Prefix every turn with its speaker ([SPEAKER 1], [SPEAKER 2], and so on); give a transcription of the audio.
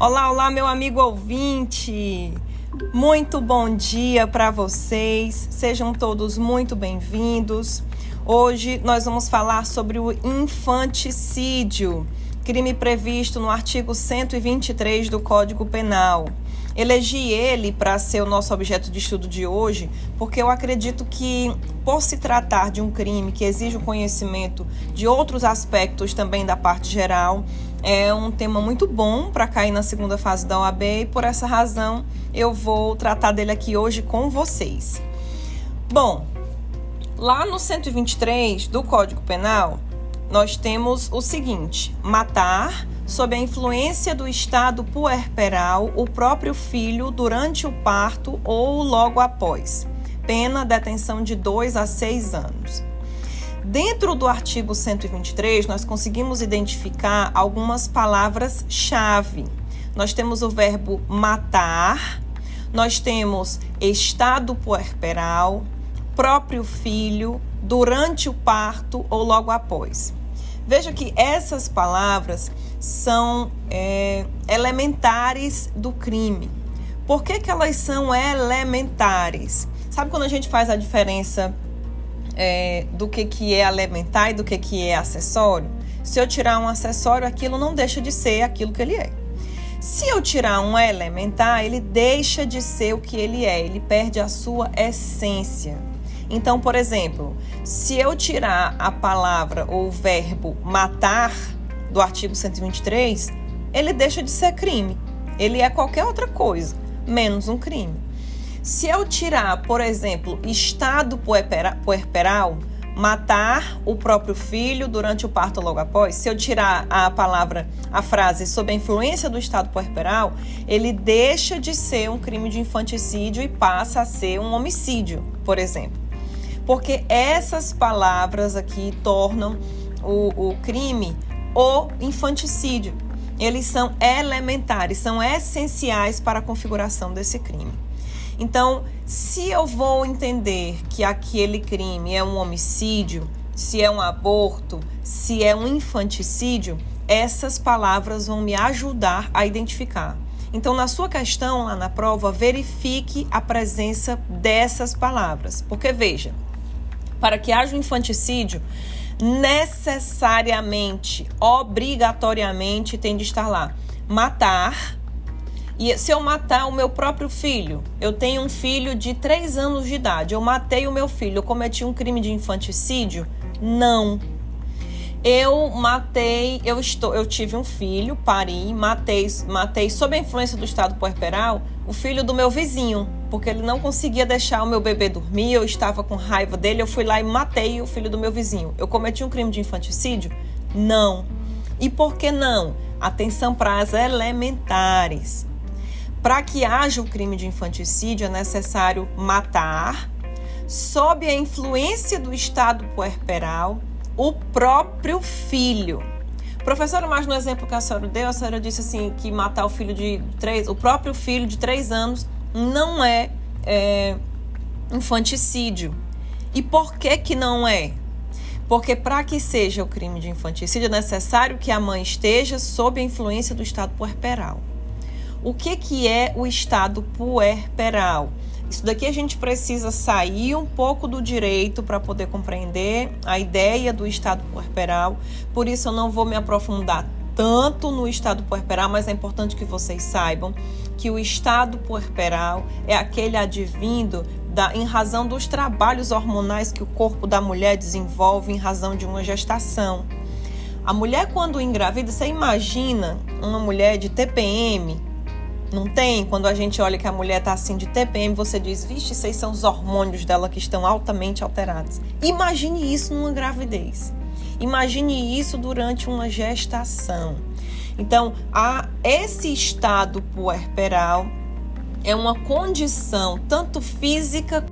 [SPEAKER 1] Olá, olá, meu amigo ouvinte. Muito bom dia para vocês. Sejam todos muito bem-vindos. Hoje nós vamos falar sobre o infanticídio, crime previsto no artigo 123 do Código Penal. Elegi ele para ser o nosso objeto de estudo de hoje, porque eu acredito que, por se tratar de um crime que exige o conhecimento de outros aspectos também da parte geral, é um tema muito bom para cair na segunda fase da OAB e por essa razão eu vou tratar dele aqui hoje com vocês. Bom, lá no 123 do Código Penal, nós temos o seguinte: matar sob a influência do estado puerperal o próprio filho durante o parto ou logo após. Pena detenção de 2 a 6 anos. Dentro do artigo 123, nós conseguimos identificar algumas palavras-chave. Nós temos o verbo matar, nós temos estado puerperal, próprio filho, durante o parto ou logo após. Veja que essas palavras são é, elementares do crime. Por que, que elas são elementares? Sabe quando a gente faz a diferença é, do que, que é elementar e do que, que é acessório? Se eu tirar um acessório, aquilo não deixa de ser aquilo que ele é. Se eu tirar um elementar, ele deixa de ser o que ele é, ele perde a sua essência. Então, por exemplo, se eu tirar a palavra ou o verbo matar do artigo 123, ele deixa de ser crime. Ele é qualquer outra coisa, menos um crime. Se eu tirar, por exemplo, estado puerperal, matar o próprio filho durante o parto logo após, se eu tirar a palavra, a frase sob a influência do estado puerperal, ele deixa de ser um crime de infanticídio e passa a ser um homicídio, por exemplo porque essas palavras aqui tornam o, o crime o infanticídio. Eles são elementares, são essenciais para a configuração desse crime. Então, se eu vou entender que aquele crime é um homicídio, se é um aborto, se é um infanticídio, essas palavras vão me ajudar a identificar. Então, na sua questão lá na prova, verifique a presença dessas palavras. Porque veja, para que haja um infanticídio, necessariamente, obrigatoriamente tem de estar lá matar. E se eu matar o meu próprio filho, eu tenho um filho de 3 anos de idade, eu matei o meu filho, eu cometi um crime de infanticídio? Não. Eu matei, eu estou, eu tive um filho, pari, matei, matei sob a influência do estado puerperal o filho do meu vizinho, porque ele não conseguia deixar o meu bebê dormir, eu estava com raiva dele, eu fui lá e matei o filho do meu vizinho. Eu cometi um crime de infanticídio? Não. E por que não? Atenção para as elementares. Para que haja o crime de infanticídio é necessário matar, sob a influência do estado puerperal, o próprio filho. Professora, mas no exemplo que a senhora deu, a senhora disse assim que matar o filho de três, o próprio filho de três anos não é, é infanticídio. E por que que não é? Porque para que seja o crime de infanticídio é necessário que a mãe esteja sob a influência do estado puerperal. O que que é o estado puerperal? Isso daqui a gente precisa sair um pouco do direito para poder compreender a ideia do estado puerperal. Por isso eu não vou me aprofundar tanto no estado puerperal, mas é importante que vocês saibam que o estado puerperal é aquele advindo da, em razão dos trabalhos hormonais que o corpo da mulher desenvolve em razão de uma gestação. A mulher, quando engravida, você imagina uma mulher de TPM, não tem? Quando a gente olha que a mulher está assim de TPM, você diz, vixe, esses são os hormônios dela que estão altamente alterados. Imagine isso numa gravidez. Imagine isso durante uma gestação. Então, a, esse estado puerperal é uma condição tanto física